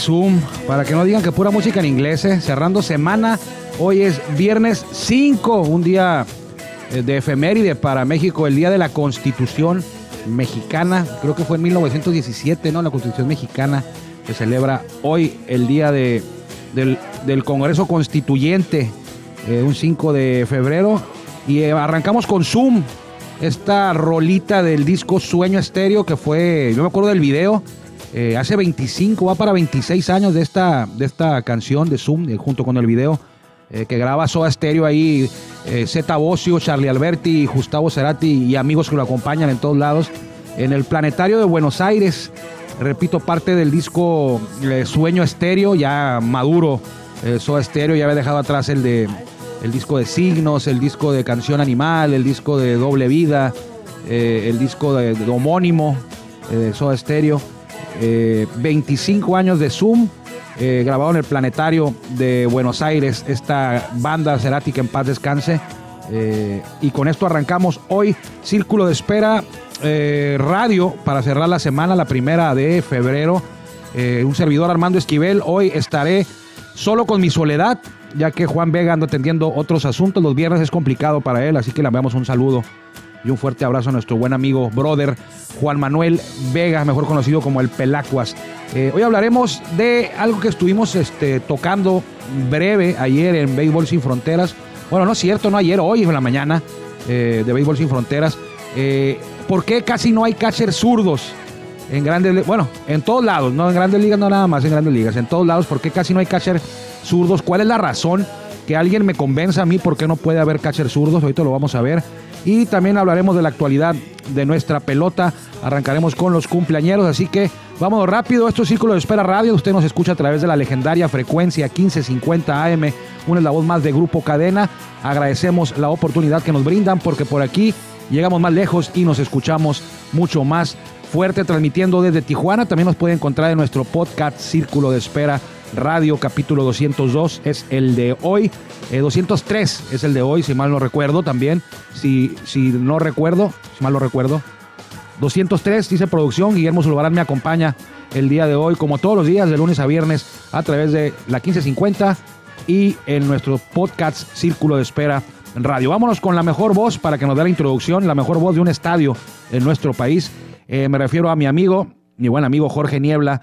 Zoom, para que no digan que pura música en inglés, eh, cerrando semana. Hoy es viernes 5, un día eh, de efeméride para México, el día de la Constitución mexicana. Creo que fue en 1917, ¿no? La Constitución mexicana se celebra hoy, el día de, del, Congreso Constituyente, eh, un 5 de febrero. Y arrancamos con Zoom, esta rolita del disco Sueño Estéreo, que fue, yo me acuerdo del video, eh, hace 25, va para 26 años de esta, de esta canción de Zoom, eh, junto con el video, eh, que graba Soda Stereo ahí, Zeta Charlie Alberti, Gustavo Cerati y amigos que lo acompañan en todos lados. En el Planetario de Buenos Aires, repito, parte del disco Sueño Estéreo, ya maduro, Soda Stereo, ya había dejado atrás el de el disco de Signos, el disco de Canción Animal, el disco de Doble Vida, el disco de, homónimo, de Soda Stereo. 25 años de Zoom, eh, grabado en el Planetario de Buenos Aires, esta banda Cerati que en paz descanse. Eh, y con esto arrancamos hoy Círculo de Espera eh, Radio para cerrar la semana, la primera de febrero. un servidor Armando Esquivel, hoy estaré solo con mi soledad, ya que Juan Vega anda atendiendo otros asuntos. Los viernes es complicado para él, así que le enviamos un saludo y un fuerte abrazo a nuestro buen amigo, brother Juan Manuel Vega, mejor conocido como el Pelacuas. Eh, hoy hablaremos de algo que estuvimos este, tocando breve ayer en Béisbol Sin Fronteras. Bueno, no es cierto, no ayer, hoy en la mañana eh, de Béisbol Sin Fronteras. Eh, ¿Por qué casi no hay catchers zurdos? En grandes, bueno, en todos lados, no en grandes ligas, no nada más en grandes ligas, en todos lados, ¿por qué casi no hay catchers zurdos? ¿Cuál es la razón? Que alguien me convenza a mí por qué no puede haber catchers zurdos, ahorita lo vamos a ver. Y también hablaremos de la actualidad de nuestra pelota. Arrancaremos con los cumpleañeros, así que vamos rápido. Esto es Círculo de Espera Radio. Usted nos escucha a través de la legendaria frecuencia 1550 AM, una es la voz más de Grupo Cadena. Agradecemos la oportunidad que nos brindan porque por aquí llegamos más lejos y nos escuchamos mucho más fuerte transmitiendo desde Tijuana. También nos puede encontrar en nuestro podcast Círculo de Espera Radio, capítulo 202 es el de hoy. 203 eh, es el de hoy, si mal no recuerdo también. Si, si no recuerdo, si mal no recuerdo. 203, dice producción. Guillermo Zulbarán me acompaña el día de hoy, como todos los días, de lunes a viernes, a través de la 1550 y en nuestro podcast Círculo de Espera Radio. Vámonos con la mejor voz para que nos dé la introducción, la mejor voz de un estadio en nuestro país. Eh, me refiero a mi amigo, mi buen amigo Jorge Niebla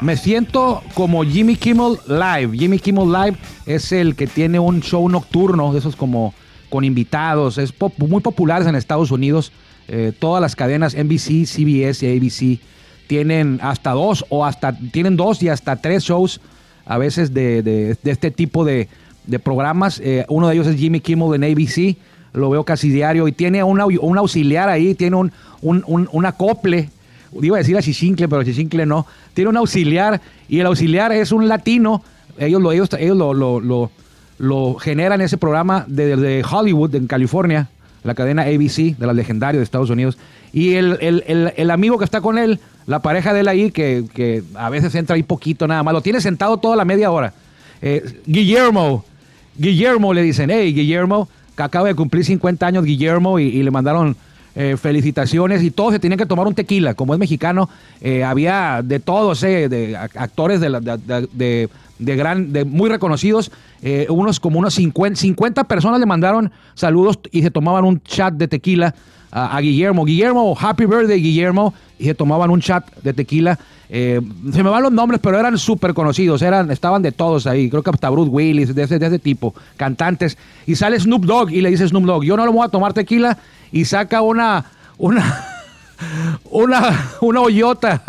Me siento como Jimmy Kimmel Live. Jimmy Kimmel Live es el que tiene un show nocturno, de esos como con invitados. Es muy populares en Estados Unidos. Eh, todas las cadenas NBC, CBS y ABC tienen hasta dos o hasta tienen dos y hasta tres shows a veces de, este tipo de, programas. Eh, uno de ellos es Jimmy Kimmel en ABC. Lo veo casi diario y tiene un auxiliar ahí, tiene un, un acople iba a decir a Chichincle, pero Chichincle no, tiene un auxiliar y el auxiliar es un latino, ellos lo, ellos, ellos lo, lo, generan ese programa desde Hollywood, en California, la cadena ABC de las legendarias de Estados Unidos, y el, amigo que está con él, la pareja de él ahí, que, a veces entra ahí poquito nada más, lo tiene sentado toda la media hora. Eh, Guillermo, Guillermo le dicen, hey Guillermo, que acaba de cumplir 50 años Guillermo y le mandaron eh, felicitaciones y todos se tenían que tomar un tequila. Como es mexicano, eh, había de todos, eh, de actores de, de, gran, de muy reconocidos, unos como unos 50, 50 personas le mandaron saludos y se tomaban un chat de tequila a, Guillermo. Guillermo, happy birthday Guillermo, y se tomaban un chat de tequila. se me van los nombres, pero eran súper conocidos, eran, estaban de todos ahí, creo que hasta Bruce Willis, de ese, de ese tipo, cantantes. Y sale Snoop Dogg y le dice Snoop Dogg, yo no le voy a tomar tequila y saca una, una, una, una hoyota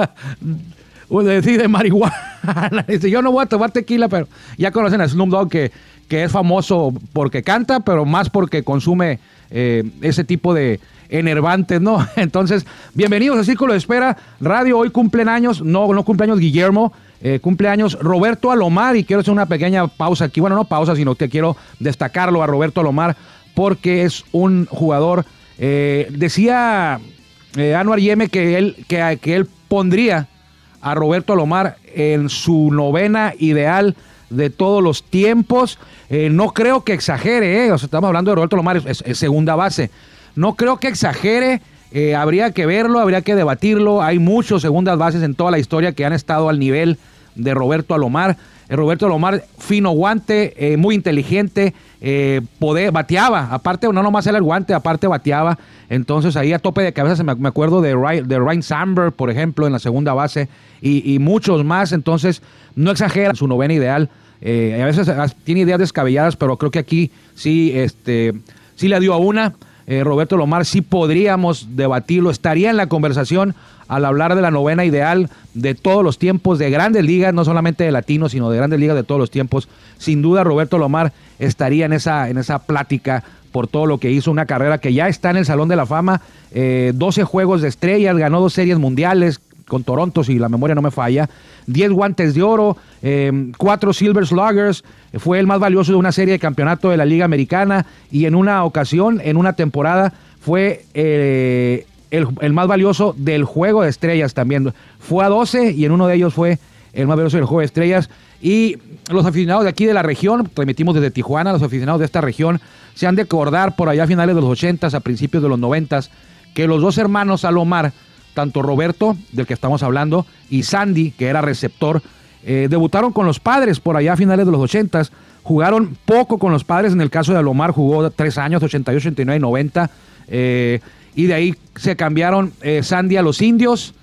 de, de marihuana. Dice, yo no voy a tomar tequila, pero ya conocen a Snoop Dogg que, que es famoso porque canta, pero más porque consume eh, ese tipo de enervantes, ¿no? Entonces, bienvenidos a Círculo de Espera Radio. Hoy cumplen años, no, no cumpleaños Guillermo. eh, cumpleaños Roberto Alomar y quiero hacer una pequeña pausa aquí. Bueno, no pausa, sino que quiero destacarlo a Roberto Alomar porque es un jugador. Eh, decía eh, Anuar Yeme que él, que, que él pondría a Roberto Alomar en su novena ideal de todos los tiempos. no creo que exagere, estamos hablando de Roberto Alomar, es, segunda base. No creo que exagere. habría que verlo, habría que debatirlo. Hay muchos segundas bases en toda la historia que han estado al nivel de Roberto Alomar. Eh, Roberto Alomar, fino guante, eh, muy inteligente, eh, poder, bateaba, aparte, no nomás era el guante, aparte bateaba. Entonces ahí a tope de cabeza me, acuerdo de, Ryan, de Ryan Samberg, por ejemplo, en la segunda base, y, muchos más. Entonces, no exagera su novena ideal. a veces tiene ideas descabelladas, pero creo que aquí sí, este, sí le dio a una. Roberto Alomar sí podríamos debatirlo, estaría en la conversación al hablar de la novena ideal de todos los tiempos de grandes ligas, no solamente de latinos, sino de grandes ligas de todos los tiempos. Sin duda Roberto Lomar estaría en esa, en esa plática por todo lo que hizo, una carrera que ya está en el Salón de la Fama, 12 eh, juegos de estrellas, ganó dos series mundiales con Toronto, si la memoria no me falla, 10 guantes de oro, 4 eh, Silver Sluggers, fue el más valioso de una serie de campeonato de la Liga Americana y en una ocasión, en una temporada, fue eh, el, más valioso del juego de estrellas también. Fue a 12 y en uno de ellos fue el más valioso del juego de estrellas. Y los aficionados de aquí de la región, transmitimos desde Tijuana, los aficionados de esta región, se han de acordar por allá a finales de los 80 a principios de los 90 que los dos hermanos Salomar, tanto Roberto, del que estamos hablando, y Sandy, que era receptor, eh, debutaron con los padres por allá a finales de los 80 jugaron poco con los padres, en el caso de Alomar jugó tres años, 88, 89 y 90. Eh, y de ahí se cambiaron eh, Sandy a los indios.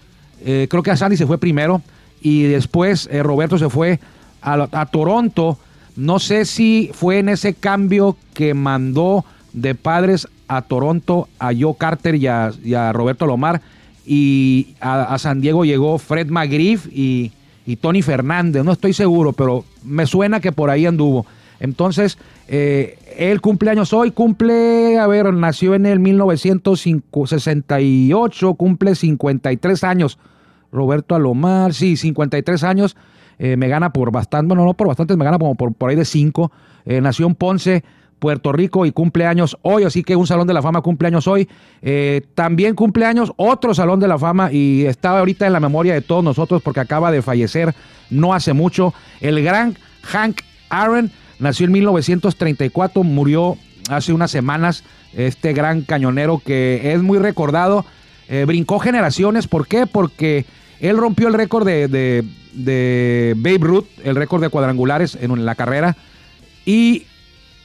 Eh, creo que a Sandy se fue primero y después Roberto se fue a, Toronto. No sé si fue en ese cambio que mandó de padres a Toronto a Joe Carter y a, Roberto Lomar y a, San Diego llegó Fred McGriff y, y Tony Fernández. No estoy seguro, pero me suena que por ahí anduvo. Entonces, eh, el cumpleaños hoy cumple, a ver, nació en el 1968, cumple 53 años. Roberto Alomar, sí, 53 años. Eh, me gana por bastante, bueno, no por bastante, me gana como por, por ahí de 5. Eh, nació en Ponce, Puerto Rico y cumpleaños hoy, así que un Salón de la Fama cumpleaños hoy. Eh, también cumpleaños otro Salón de la Fama y estaba ahorita en la memoria de todos nosotros porque acaba de fallecer no hace mucho el gran Hank Aaron Nació en 1934, murió hace unas semanas este gran cañonero que es muy recordado. Eh, brincó generaciones, ¿por qué? Porque él rompió el récord de, Babe Ruth, el récord de cuadrangulares en la carrera. Y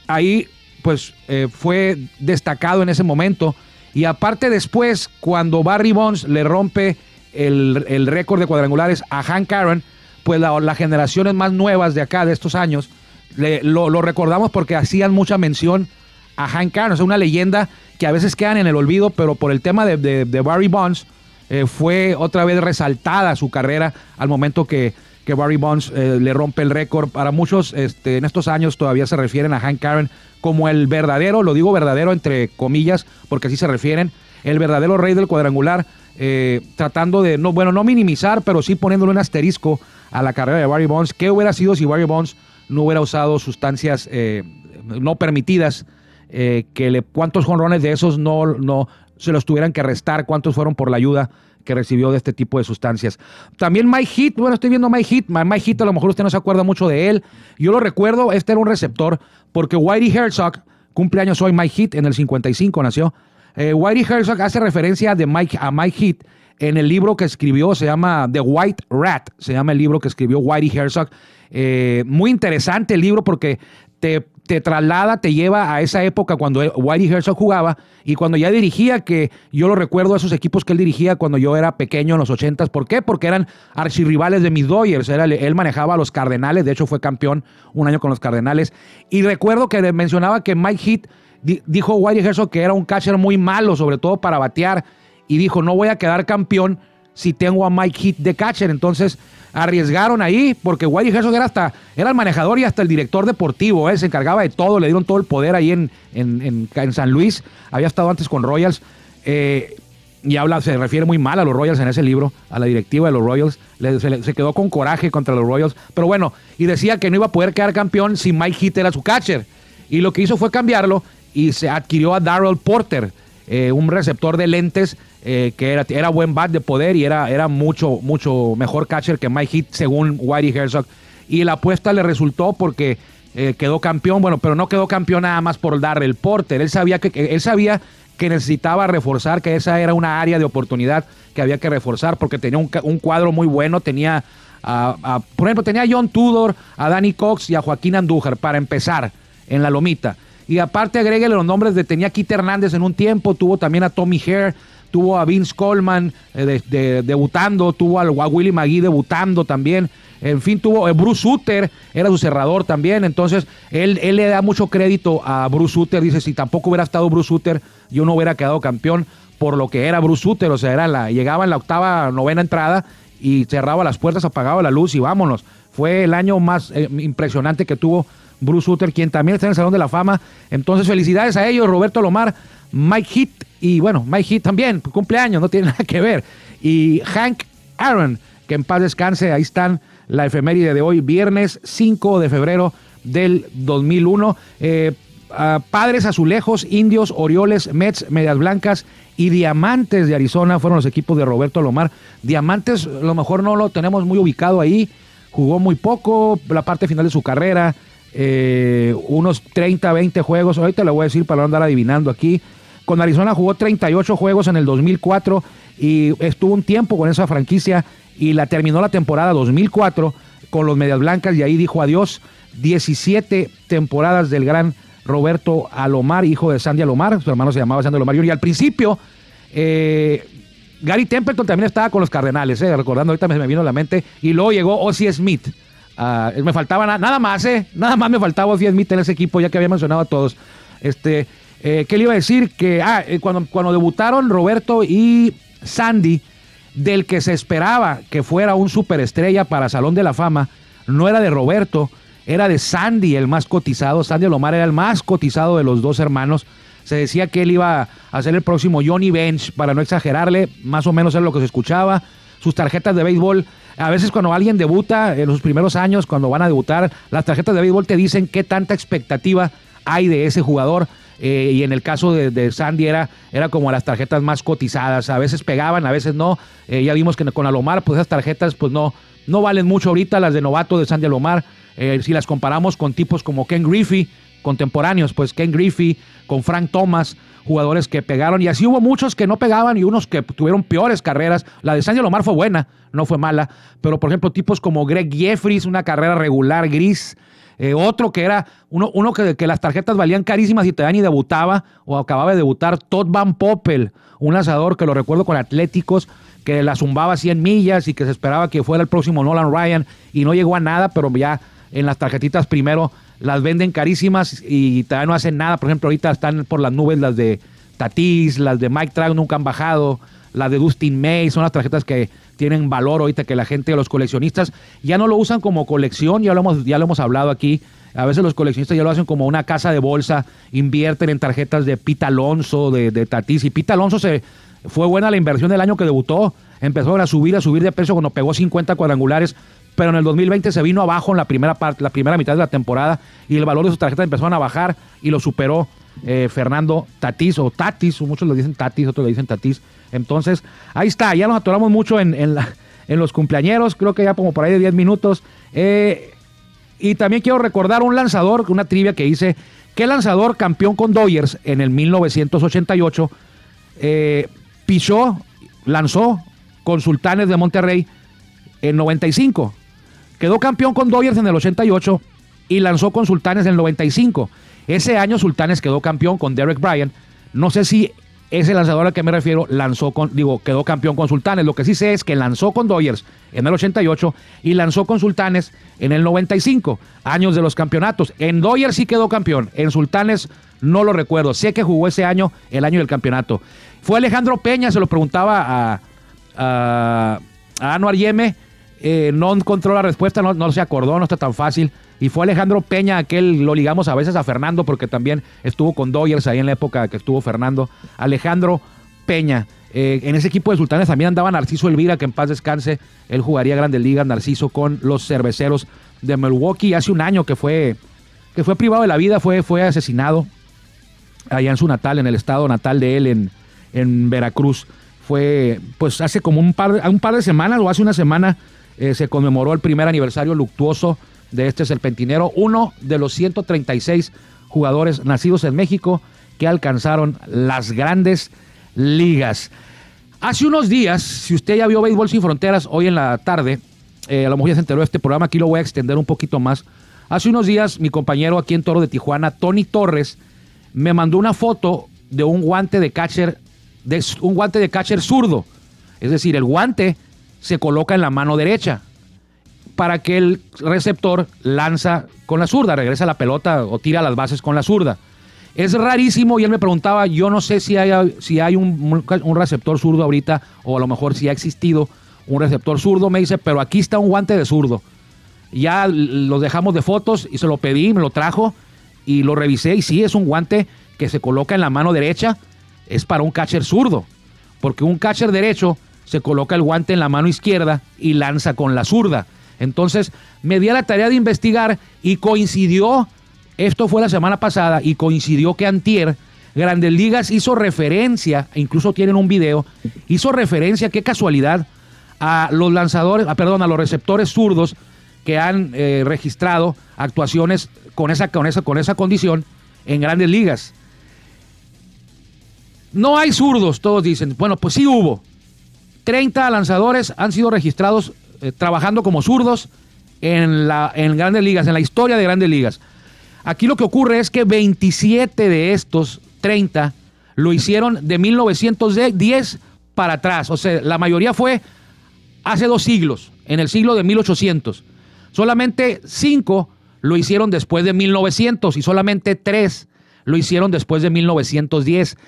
ahí pues eh, fue destacado en ese momento. Y aparte después, cuando Barry Bonds le rompe el, récord de cuadrangulares a Hank Aaron, pues las generaciones más nuevas de acá, de estos años, lo, recordamos porque hacían mucha mención a Hank Aaron, es una leyenda que a veces quedan en el olvido, pero por el tema de, Barry Bonds eh, fue otra vez resaltada su carrera al momento que, Barry Bonds eh, le rompe el récord. Para muchos este, en estos años todavía se refieren a Hank Aaron como el verdadero, lo digo verdadero entre comillas, porque así se refieren, el verdadero rey del cuadrangular, eh, tratando de, no, bueno, no minimizar, pero sí poniéndole un asterisco a la carrera de Barry Bonds. ¿Qué hubiera sido si Barry Bonds no hubiera usado sustancias eh, no permitidas, que cuántos jonrones de esos no, no se los tuvieran que restar, cuántos fueron por la ayuda que recibió de este tipo de sustancias. También Mike Heat, bueno, estoy viendo Mike Heat, Mike Heat a lo mejor usted no se acuerda mucho de él, yo lo recuerdo, este era un receptor, porque Whitey Herzog, cumpleaños hoy Mike Heat, en el 55 nació, eh, Whitey Herzog hace referencia de Mike, a Mike Heat en el libro que escribió, se llama The White Rat, se llama el libro que escribió Whitey Herzog, eh, muy interesante el libro porque te, traslada, te lleva a esa época cuando Whitey Herzog jugaba y cuando ya dirigía, que yo lo recuerdo a esos equipos que él dirigía cuando yo era pequeño en los ochentas. ¿Por qué? Porque eran archirrivales de mis Dodgers. Era, él manejaba a los Cardenales, de hecho fue campeón un año con los Cardenales. Y recuerdo que mencionaba que Mike Heath dijo Whitey Herzog que era un catcher muy malo, sobre todo para batear, y dijo, no voy a quedar campeón si tengo a Mike Heath de catcher. Entonces, arriesgaron ahí, porque Whitey Herzog era hasta, era el manejador y hasta el director deportivo, ¿eh? se encargaba de todo, le dieron todo el poder ahí en, en, San Luis, había estado antes con Royals. Eh, y habla, se refiere muy mal a los Royals en ese libro, a la directiva de los Royals, se, quedó con coraje contra los Royals, pero bueno, y decía que no iba a poder quedar campeón si Mike Heath era su catcher, y lo que hizo fue cambiarlo y se adquirió a Darrell Porter, eh, un receptor de lentes eh, que era, era buen bat de poder y era, era mucho, mucho mejor catcher que Mike Heath según Whitey Herzog, y la apuesta le resultó porque eh, quedó campeón, bueno, pero no quedó campeón nada más por Darrell Porter, él sabía que, él sabía que necesitaba reforzar, que esa era una área de oportunidad que había que reforzar porque tenía un, cuadro muy bueno, tenía, por ejemplo, tenía a John Tudor, a Danny Cox y a Joaquín Andújar para empezar en la lomita. Y aparte agréguele los nombres de, tenía a Kit Hernández en un tiempo, tuvo también a Tommy Hare, tuvo a Vince Coleman eh, debutando, tuvo a, a McGee debutando también. En fin, tuvo eh, Bruce Sutter, era su cerrador también. Entonces, él, él le da mucho crédito a Bruce Sutter. Dice: si tampoco hubiera estado Bruce Sutter, yo no hubiera quedado campeón por lo que era Bruce Sutter. O sea, era la, llegaba en la octava, novena entrada y cerraba las puertas, apagaba la luz y vámonos. Fue el año más eh, impresionante que tuvo Bruce Sutter, quien también está en el Salón de la Fama. Entonces, felicidades a ellos, Roberto Lomar, Mike Heath y bueno, Mike Heath también, cumpleaños, no tiene nada que ver. Y Hank Aaron, que en paz descanse, ahí están la efeméride de hoy, viernes 5 de febrero del 2001. Eh, padres Azulejos, Indios, Orioles, Mets, Medias Blancas y Diamantes de Arizona fueron los equipos de Roberto Lomar. Diamantes, a lo mejor no lo tenemos muy ubicado ahí, jugó muy poco, la parte final de su carrera, eh, unos 30, 20 juegos, ahorita le voy a decir para no andar adivinando aquí. Con Arizona jugó 38 juegos en el 2004 y estuvo un tiempo con esa franquicia y la terminó la temporada 2004 con los Medias Blancas y ahí dijo adiós. 17 temporadas del gran Roberto Alomar, hijo de Sandy Alomar, su hermano se llamaba Sandy Alomar y al principio eh, Gary Templeton también estaba con los Cardenales, eh, recordando ahorita me, vino a la mente, y luego llegó Ozzy Smith. Ah, me faltaba nada más, eh, nada más me faltaba Ozzy Smith en ese equipo, ya que había mencionado a todos. Este, eh, ¿Qué iba a decir? Que ah, cuando, cuando debutaron Roberto y Sandy, del que se esperaba que fuera un superestrella para Salón de la Fama, no era de Roberto, era de Sandy, el más cotizado. Sandy Alomar era el más cotizado de los dos hermanos. Se decía que él iba a ser el próximo Johnny Bench, para no exagerarle, más o menos era lo que se escuchaba. Sus tarjetas de béisbol, a veces cuando alguien debuta, en los primeros años, cuando van a debutar, las tarjetas de béisbol te dicen qué tanta expectativa hay de ese jugador. Eh, y en el caso de, Sandy era, era, como las tarjetas más cotizadas, a veces pegaban, a veces no. Eh, ya vimos que con Alomar, pues esas tarjetas pues no, no valen mucho ahorita, las de novato de Sandy Alomar, eh, si las comparamos con tipos como Ken Griffey, contemporáneos, pues Ken Griffey, con Frank Thomas, jugadores que pegaron, y así hubo muchos que no pegaban y unos que tuvieron peores carreras. La de Sandy Alomar fue buena, no fue mala, pero por ejemplo tipos como Greg Jeffries, una carrera regular gris, eh, otro que era uno, uno que, las tarjetas valían carísimas y todavía ni debutaba o acababa de debutar, Todd Van Poppel, un lanzador que lo recuerdo con Atléticos, que la zumbaba 100 millas y que se esperaba que fuera el próximo Nolan Ryan y no llegó a nada, pero ya en las tarjetitas primero las venden carísimas y todavía no hacen nada. Por ejemplo, ahorita están por las nubes las de Tatis, las de Mike Trout nunca han bajado, las de Dustin May, son las tarjetas que tienen valor ahorita que la gente, los coleccionistas, ya no lo usan como colección, ya lo hemos, ya lo hemos hablado aquí. A veces los coleccionistas ya lo hacen como una casa de bolsa, invierten en tarjetas de Pita Alonso, de, de Tatis. Y Pita Alonso se, fue buena la inversión del año que debutó. Empezó a subir, a subir de peso cuando pegó 50 cuadrangulares. Pero en el 2020 se vino abajo en la primera parte, la primera mitad de la temporada y el valor de sus tarjetas empezaron a bajar y lo superó eh, Fernando Tatis o Tatis, muchos le dicen Tatis, otros le dicen Tatis. Entonces, ahí está, ya nos atoramos mucho en, en, los cumpleañeros, creo que ya como por ahí de 10 minutos. Eh, y también quiero recordar un lanzador, una trivia que hice, ¿qué lanzador campeón con Dodgers en el 1988 eh, pichó, lanzó con Sultanes de Monterrey en 95? Quedó campeón con Dodgers en el 88 y lanzó con Sultanes en el 95. Ese año Sultanes quedó campeón con Derek Bryan. No sé si ese lanzador al que me refiero lanzó con, digo, quedó campeón con Sultanes. Lo que sí sé es que lanzó con Dodgers en el 88 y lanzó con Sultanes en el 95, años de los campeonatos. En Dodgers sí quedó campeón, en Sultanes no lo recuerdo. Sé que jugó ese año, el año del campeonato. Fue Alejandro Peña, se lo preguntaba a, a, Anuar Yeme. Eh, no encontró la respuesta, no se acordó, no está tan fácil. Y fue Alejandro Peña, aquel lo ligamos a veces a Fernando, porque también estuvo con Dodgers ahí en la época que estuvo Fernando. Alejandro Peña. Eh, en ese equipo de Sultanes también andaba Narciso Elvira, que en paz descanse. Él jugaría Grandes Ligas, Narciso, con los cerveceros de Milwaukee. Hace un año que fue, que fue privado de la vida, fue, fue asesinado allá en su natal, en el estado natal de él, en, en Veracruz. Fue, pues hace como un par, un par de semanas o hace una semana eh, se conmemoró el primer aniversario luctuoso de este serpentinero, uno de los 136 jugadores nacidos en México que alcanzaron las grandes ligas. Hace unos días, si usted ya vio Béisbol Sin Fronteras hoy en la tarde, eh, a lo mejor ya se enteró de este programa, aquí lo voy a extender un poquito más. Hace unos días, mi compañero aquí en Toro de Tijuana, Tony Torres, me mandó una foto de un guante de catcher, de un guante de catcher zurdo. Es decir, el guante se coloca en la mano derecha para que el receptor lanza con la zurda, regresa la pelota o tira las bases con la zurda. Es rarísimo y él me preguntaba, yo no sé si hay, si hay un, receptor zurdo ahorita o a lo mejor si ha existido un receptor zurdo, me dice, pero aquí está un guante de zurdo. Ya lo dejamos de fotos y se lo pedí, me lo trajo y lo revisé y sí, es un guante que se coloca en la mano derecha, es para un catcher zurdo, porque un catcher derecho se coloca el guante en la mano izquierda y lanza con la zurda. Entonces me di a la tarea de investigar y coincidió, esto fue la semana pasada, y coincidió que Antier, Grandes Ligas hizo referencia, e incluso tienen un video, hizo referencia, qué casualidad, a los lanzadores, ah, perdón, a los receptores zurdos que han eh, registrado actuaciones con esa, con, esa, con esa condición en grandes ligas. No hay zurdos, todos dicen. Bueno, pues sí hubo. 30 lanzadores han sido registrados eh, trabajando como zurdos en, la, en grandes ligas, en la historia de grandes ligas. Aquí lo que ocurre es que 27 de estos 30 lo hicieron de 1910 para atrás. O sea, la mayoría fue hace dos siglos, en el siglo de 1800. Solamente 5 lo hicieron después de 1900 y solamente 3 lo hicieron después de 1910.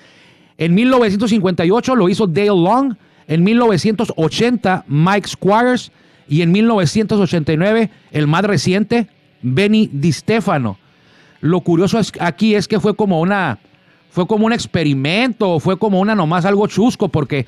En 1958 lo hizo Dale Long, en 1980 Mike Squires y en 1989 el más reciente Benny Di Stefano. Lo curioso aquí es que fue como una fue como un experimento, fue como una nomás algo chusco porque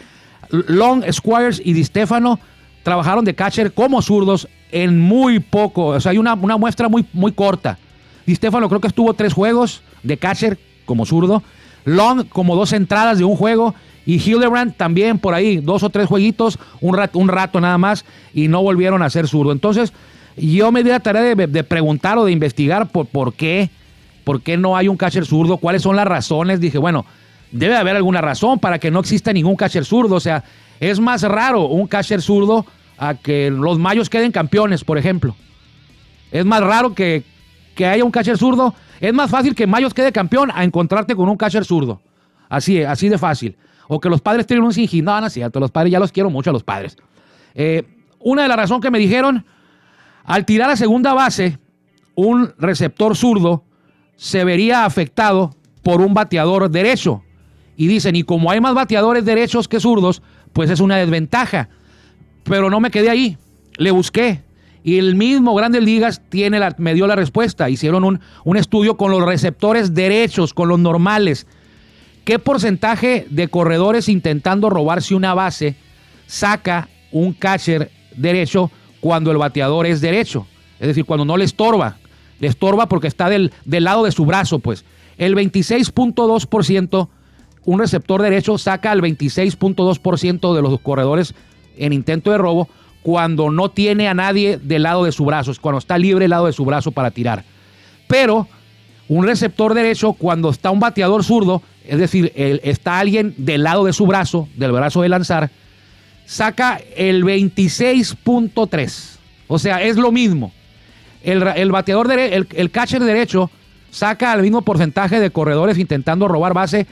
Long, Squires y Di Stefano trabajaron de catcher como zurdos en muy poco, o sea, hay una, muestra muy, muy corta. Di Stefano creo que estuvo tres juegos de catcher como zurdo, Long como dos entradas de un juego y Hildebrand también por ahí, dos o tres jueguitos, un rato, un rato nada más y no volvieron a ser zurdo. Entonces, yo me di la tarea de, preguntar o de investigar por, por qué, por qué no hay un catcher zurdo, cuáles son las razones. Dije, bueno, debe haber alguna razón para que no exista ningún catcher zurdo. O sea, es más raro un catcher zurdo a que los mayos queden campeones, por ejemplo. Es más raro que, haya un catcher zurdo. Es más fácil que Mayos quede campeón a encontrarte con un catcher zurdo. Así, así de fácil. O que los padres tienen un singin. No, no es cierto. Los padres ya los quiero mucho a los padres. Eh, una de las razones que me dijeron, al tirar a segunda base, un receptor zurdo se vería afectado por un bateador derecho. Y dicen, y como hay más bateadores derechos que zurdos, pues es una desventaja. Pero no me quedé ahí. Le busqué. Y el mismo Grandes Ligas tiene la, me dio la respuesta. Hicieron un, un estudio con los receptores derechos, con los normales. ¿Qué porcentaje de corredores intentando robarse una base saca un catcher derecho cuando el bateador es derecho? Es decir, cuando no le estorba. Le estorba porque está del, del lado de su brazo, pues. El 26.2%, un receptor derecho saca al 26.2% de los corredores en intento de robo cuando no tiene a nadie del lado de su brazo, es cuando está libre el lado de su brazo para tirar. Pero un receptor derecho, cuando está un bateador zurdo, es decir, está alguien del lado de su brazo, del brazo de lanzar, saca el 26.3. O sea, es lo mismo. El, bateador, el, el catcher derecho saca el mismo porcentaje de corredores intentando robar base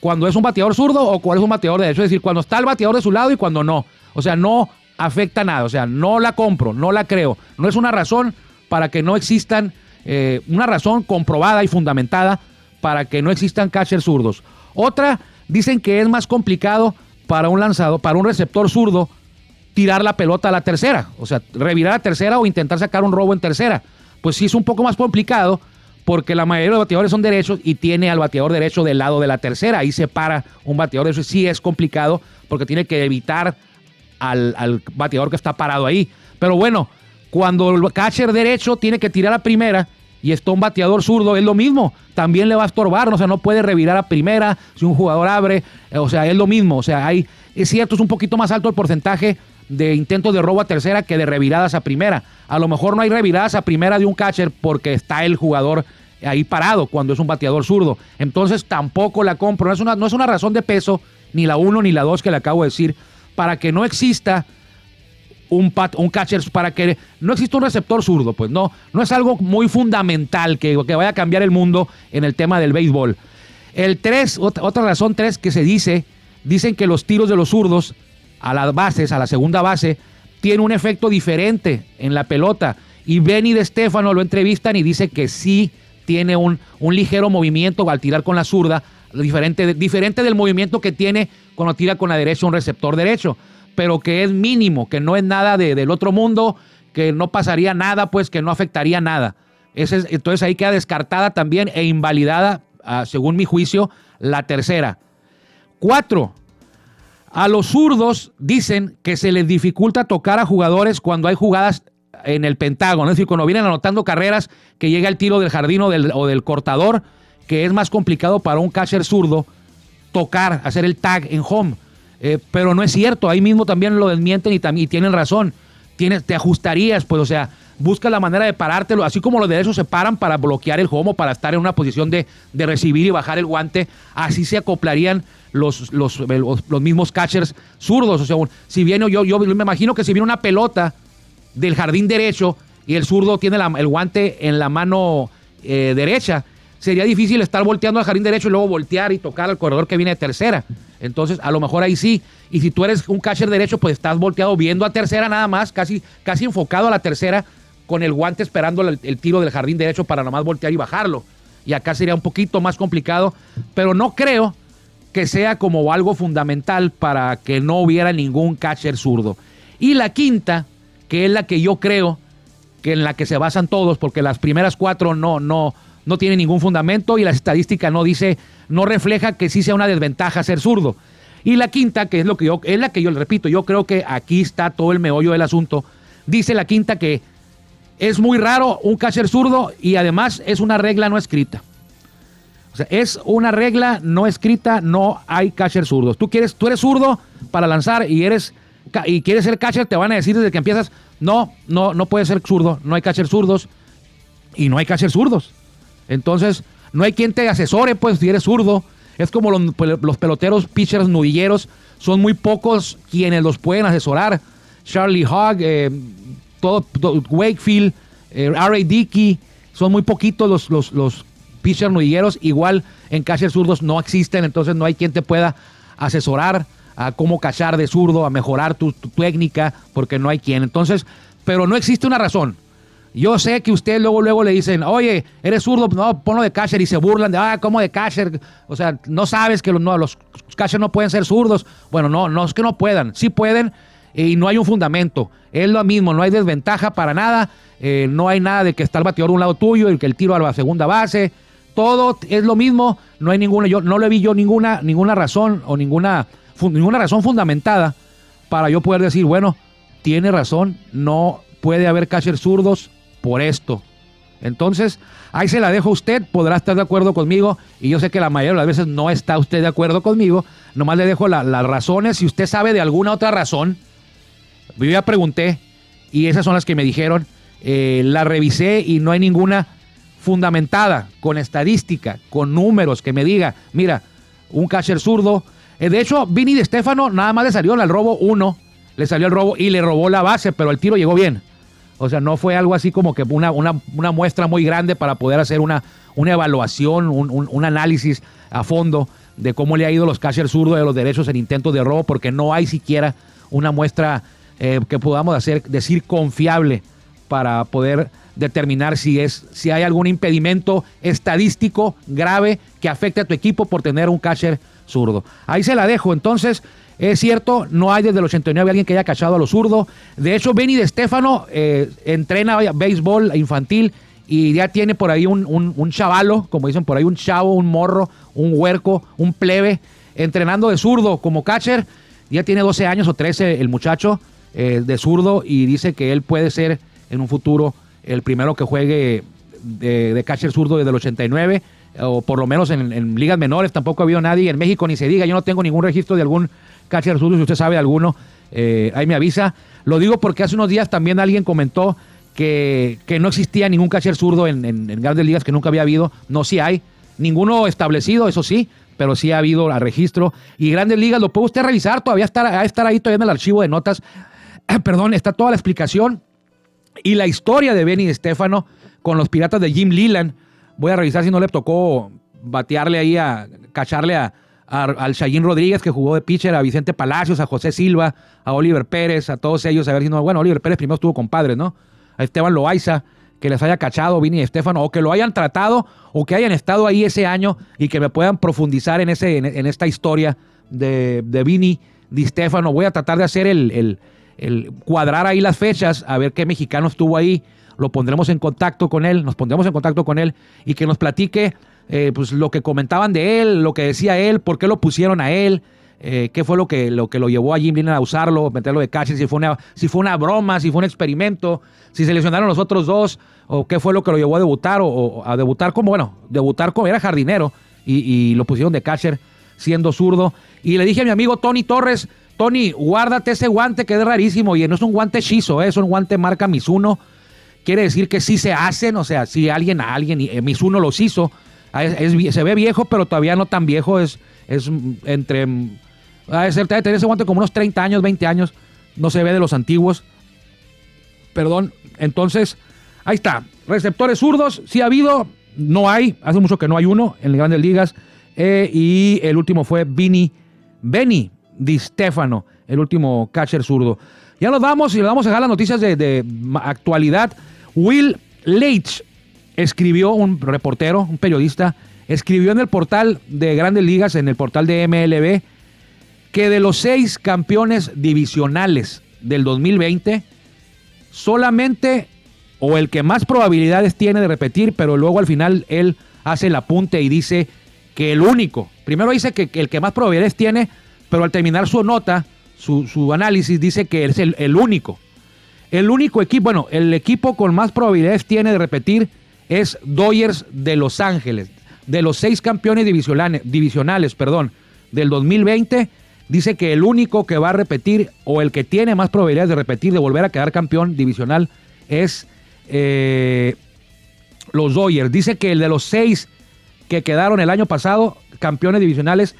cuando es un bateador zurdo o cuando es un bateador derecho. Es decir, cuando está el bateador de su lado y cuando no. O sea, no afecta nada. O sea, no la compro, no la creo. No es una razón para que no existan, eh, una razón comprobada y fundamentada para que no existan catchers zurdos. Otra, dicen que es más complicado para un lanzado, para un receptor zurdo, tirar la pelota a la tercera. O sea, revirar a tercera o intentar sacar un robo en tercera. Pues sí es un poco más complicado porque la mayoría de los bateadores son derechos y tiene al bateador derecho del lado de la tercera. Ahí se para un bateador, eso sí es complicado porque tiene que evitar al, al bateador que está parado ahí. Pero bueno, cuando el catcher derecho tiene que tirar a primera y está un bateador zurdo, es lo mismo. También le va a estorbar, o sea, no puede revirar a primera si un jugador abre. O sea, es lo mismo. O sea, hay, es cierto, es un poquito más alto el porcentaje de intentos de robo a tercera que de reviradas a primera. A lo mejor no hay reviradas a primera de un catcher porque está el jugador ahí parado cuando es un bateador zurdo. Entonces tampoco la compro. No es una, no es una razón de peso, ni la uno ni la dos que le acabo de decir, para que no exista un, un catcher, para que no exista un receptor zurdo. Pues no, no es algo muy fundamental que, que vaya a cambiar el mundo en el tema del béisbol. El 3, otra razón 3 que se dice, dicen que los tiros de los zurdos a las bases, a la segunda base, tiene un efecto diferente en la pelota. Y Benny de Stefano lo entrevistan y dice que sí tiene un, un ligero movimiento al tirar con la zurda, diferente, diferente del movimiento que tiene cuando tira con la derecha un receptor derecho, pero que es mínimo, que no es nada de, del otro mundo, que no pasaría nada, pues que no afectaría nada. Ese entonces ahí queda descartada también e invalidada, uh, según mi juicio, la tercera. Cuatro, a los zurdos dicen que se les dificulta tocar a jugadores cuando hay jugadas en el Pentágono. Es decir, cuando vienen anotando carreras que llega el tiro del jardín o del, o del cortador, que es más complicado para un catcher zurdo tocar, hacer el tag en home. Eh, pero no es cierto, ahí mismo también lo desmienten y, y tienen razón. Tienes, te ajustarías, pues, o sea, busca la manera de parártelo, así como los derechos se paran para bloquear el home o para estar en una posición de, de recibir y bajar el guante, así se acoplarían los, los, los, mismos catchers zurdos. O sea, si viene, yo, yo me imagino que si viene una pelota del jardín derecho y el zurdo tiene el guante en la mano eh, derecha, sería difícil estar volteando al jardín derecho y luego voltear y tocar al corredor que viene de tercera. Entonces, a lo mejor ahí sí. Y si tú eres un catcher derecho, pues estás volteado viendo a tercera nada más, casi, casi enfocado a la tercera, con el guante esperando el, tiro del jardín derecho para nada más voltear y bajarlo. Y acá sería un poquito más complicado, pero no creo que sea como algo fundamental para que no hubiera ningún catcher zurdo. Y la quinta, que es la que yo creo que en la que se basan todos, porque las primeras cuatro no, no, no tienen ningún fundamento y la estadística no dice, no refleja que sí sea una desventaja ser zurdo. Y la quinta, que es lo que yo, es la que yo le repito, yo creo que aquí está todo el meollo del asunto. Dice la quinta que es muy raro un catcher zurdo y además es una regla no escrita. O sea, es una regla no escrita, no hay catcher zurdos. Tú quieres, tú eres zurdo para lanzar y eres y quieres ser catcher, te van a decir desde que empiezas, no, no, no puedes ser zurdo, no hay catcher zurdos y no hay catcher zurdos. Entonces, no hay quien te asesore, pues, si eres zurdo. Es como los, los peloteros, pitchers, nudilleros, son muy pocos quienes los pueden asesorar. Charlie Hogg, eh, todo, Wakefield, eh, R.A. Dickey, son muy poquitos los, los, los pitchers nudilleros. Igual en catcher zurdos no existen, entonces no hay quien te pueda asesorar a cómo cachar de zurdo, a mejorar tu, técnica, porque no hay quien. Entonces, pero no existe una razón. Yo sé que ustedes luego, luego le dicen, oye, eres zurdo, no, ponlo de catcher y se burlan de, ah, ¿cómo de catcher? O sea, no sabes que los, no, los catchers no pueden ser zurdos. Bueno, no, no es que no puedan, sí pueden y no hay un fundamento. Es lo mismo, no hay desventaja para nada, eh, no hay nada de que está el bateador a un lado tuyo y que el tiro a la segunda base. Todo es lo mismo, no hay ninguna, yo no le vi yo ninguna, ninguna razón o ninguna ninguna razón fundamentada para yo poder decir, bueno, tiene razón, no puede haber catcher zurdos por esto. Entonces, ahí se la dejo a usted, podrá estar de acuerdo conmigo, y yo sé que la mayoría de las veces no está usted de acuerdo conmigo, nomás le dejo la, las razones, si usted sabe de alguna otra razón, yo ya pregunté, y esas son las que me dijeron, eh, la revisé y no hay ninguna fundamentada, con estadística, con números, que me diga, mira, un catcher zurdo eh, de hecho, Vini de Stefano nada más le salió al robo uno, le salió el robo y le robó la base, pero el tiro llegó bien. O sea, no fue algo así como que una, una, muestra muy grande para poder hacer una, una evaluación, un, un, análisis a fondo de cómo le ha ido los catchers zurdos de los derechos en intentos de robo, porque no hay siquiera una muestra eh, que podamos hacer, decir confiable para poder determinar si, es, si hay algún impedimento estadístico grave que afecte a tu equipo por tener un catcher zurdo. Ahí se la dejo. Entonces, es cierto, no hay desde el 89 alguien que haya cachado a los zurdos. De hecho, Benny de Stefano eh, entrena béisbol infantil y ya tiene por ahí un, un, chavalo, como dicen por ahí, un chavo, un morro, un huerco, un plebe, entrenando de zurdo como catcher. Ya tiene 12 años o 13 el muchacho eh, de zurdo y dice que él puede ser en un futuro el primero que juegue de, catcher zurdo desde el 89 o por lo menos en, ligas menores tampoco ha habido nadie, en México ni se diga, yo no tengo ningún registro de algún catcher zurdo, si usted sabe alguno, eh, ahí me avisa. Lo digo porque hace unos días también alguien comentó que, no existía ningún catcher zurdo en, grandes ligas, que nunca había habido. No, sí hay. Ninguno establecido, eso sí, pero sí ha habido a registro. Y grandes ligas lo puede usted revisar, todavía estar, estar ahí todavía en el archivo de notas. Perdón, está toda la explicación y la historia de Benny Stefano con los piratas de Jim Leland. Voy a revisar si no le tocó batearle ahí a cacharle a, al Shayin Rodríguez que jugó de pitcher, a Vicente Palacios, a José Silva, a Oliver Pérez, a todos ellos, a ver si no, bueno, Oliver Pérez primero estuvo con padres, ¿no? A Esteban Loaiza, que les haya cachado Vini y Estefano, o que lo hayan tratado, o que hayan estado ahí ese año y que me puedan profundizar en, ese, en, esta historia de, de Vini Di Stefano. Voy a tratar de hacer el, el, cuadrar ahí las fechas, a ver qué mexicano estuvo ahí. Lo pondremos en contacto con él, nos pondremos en contacto con él y que nos platique eh, pues lo que comentaban de él, lo que decía él, por qué lo pusieron a él, eh, qué fue lo que, lo que lo llevó a Jim a usarlo, meterlo de catcher, si fue, una, si fue una broma, si fue un experimento, si se lesionaron los otros dos, o qué fue lo que lo llevó a debutar, o, a debutar como, bueno, debutar como era jardinero y, lo pusieron de catcher siendo zurdo. Y le dije a mi amigo Tony Torres, Tony, guárdate ese guante que es rarísimo y no es un guante hechizo, eh, es un guante marca Mizuno. Quiere decir que sí se hacen, o sea, si alguien a alguien, y Mizuno los hizo, Ah, se ve viejo, pero todavía no tan viejo. Es, es entre. A ser, tener ese guante como unos 30 años, 20 años. No se ve de los antiguos. Perdón. Entonces, ahí está. Receptores zurdos, sí ha habido. No hay. Hace mucho que no hay uno en las grandes ligas. Eh, y el último fue Vini. Benny Di Stefano, el último catcher zurdo. Ya nos vamos y le vamos a dejar las noticias de, de actualidad. Will Leitch escribió un reportero, un periodista, escribió en el portal de Grandes Ligas, en el portal de MLB, que de los seis campeones divisionales del 2020, solamente, o el que más probabilidades tiene de repetir, pero luego al final él hace el apunte y dice que el único, primero dice que, el que más probabilidades tiene, pero al terminar su nota, su, análisis, dice que es el, el único. El único equipo, bueno, el equipo con más probabilidades tiene de repetir es Dodgers de Los Ángeles. De los seis campeones divisionales, divisionales perdón, del 2020, dice que el único que va a repetir o el que tiene más probabilidades de repetir, de volver a quedar campeón divisional, es eh, los Dodgers. Dice que el de los seis que quedaron el año pasado, campeones divisionales,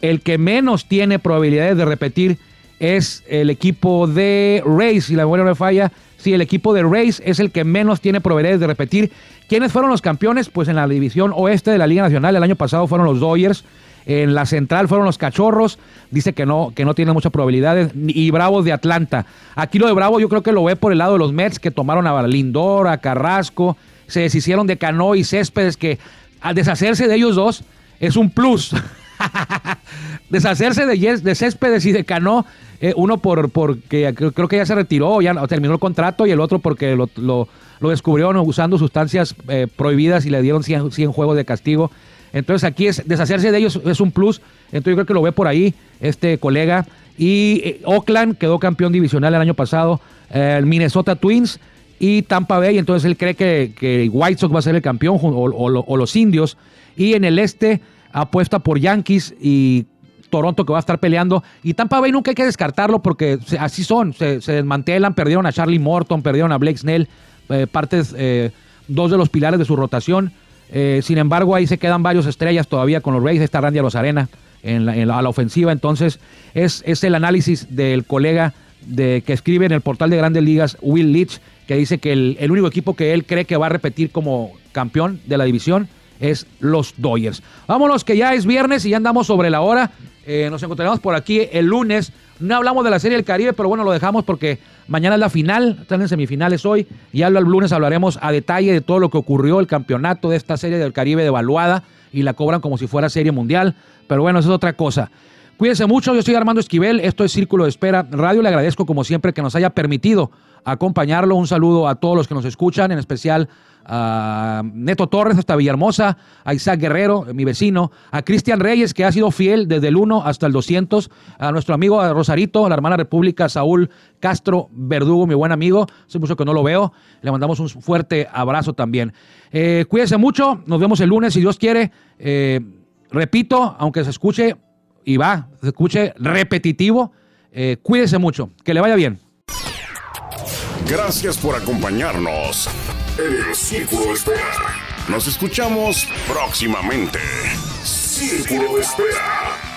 el que menos tiene probabilidades de repetir es el equipo de Rays, si la memoria no me falla, Sí, el equipo de Rays es el que menos tiene probabilidades de repetir. ¿Quiénes fueron los campeones? Pues en la división oeste de la Liga Nacional el año pasado fueron los Dodgers. En la central fueron los Cachorros. Dice que no, que no tiene muchas probabilidades. Y Bravos de Atlanta. Aquí lo de Bravo yo creo que lo ve por el lado de los Mets que tomaron a Lindor, a Carrasco. Se deshicieron de Cano y Céspedes que al deshacerse de ellos dos es un plus. deshacerse de, de Céspedes y de Cano eh, uno por porque creo que ya se retiró, ya terminó el contrato, y el otro porque lo, lo, descubrieron usando sustancias eh, prohibidas y le dieron 100, 100, juegos de castigo. Entonces aquí es deshacerse de ellos es un plus. Entonces yo creo que lo ve por ahí este colega. Y eh, Oakland quedó campeón divisional el año pasado. el Minnesota Twins y Tampa Bay. Entonces él cree que, White Sox va a ser el campeón o los indios. Y en el este apuesta por Yankees y Toronto que va a estar peleando. Y Tampa Bay nunca hay que descartarlo porque así son, se, desmantelan, perdieron a Charlie Morton, perdieron a Blake Snell, eh, partes, eh, dos de los pilares de su rotación. Eh, sin embargo, ahí se quedan varios estrellas todavía con los Rays, está Randy Rosarena en la, en la, a la ofensiva. Entonces, es, es el análisis del colega de, que escribe en el portal de Grandes Ligas, Will Leach, que dice que el, el único equipo que él cree que va a repetir como campeón de la división es los Dodgers. Vámonos que ya es viernes y ya andamos sobre la hora. Eh, nos encontraremos por aquí el lunes. No hablamos de la Serie del Caribe, pero bueno, lo dejamos porque mañana es la final, están en semifinales hoy. Y el lunes hablaremos a detalle de todo lo que ocurrió, el campeonato de esta Serie del Caribe devaluada y la cobran como si fuera Serie Mundial. Pero bueno, eso es otra cosa. Cuídense mucho, yo soy Armando Esquivel, esto es Círculo de Espera Radio, le agradezco como siempre que nos haya permitido acompañarlo, un saludo a todos los que nos escuchan, en especial a Neto Torres hasta Villahermosa, a Isaac Guerrero, mi vecino, a Cristian Reyes, que ha sido fiel desde el 1 hasta el 200, a nuestro amigo Rosarito, a la hermana República, Saúl Castro Verdugo, mi buen amigo, hace mucho que no lo veo, le mandamos un fuerte abrazo también. Eh, cuídense mucho, nos vemos el lunes si Dios quiere. Eh, repito, aunque se escuche, y va, se escuche repetitivo, eh, cuídense mucho, que le vaya bien. Gracias por acompañarnos el Círculo de Espera. Nos escuchamos próximamente. Círculo de Espera.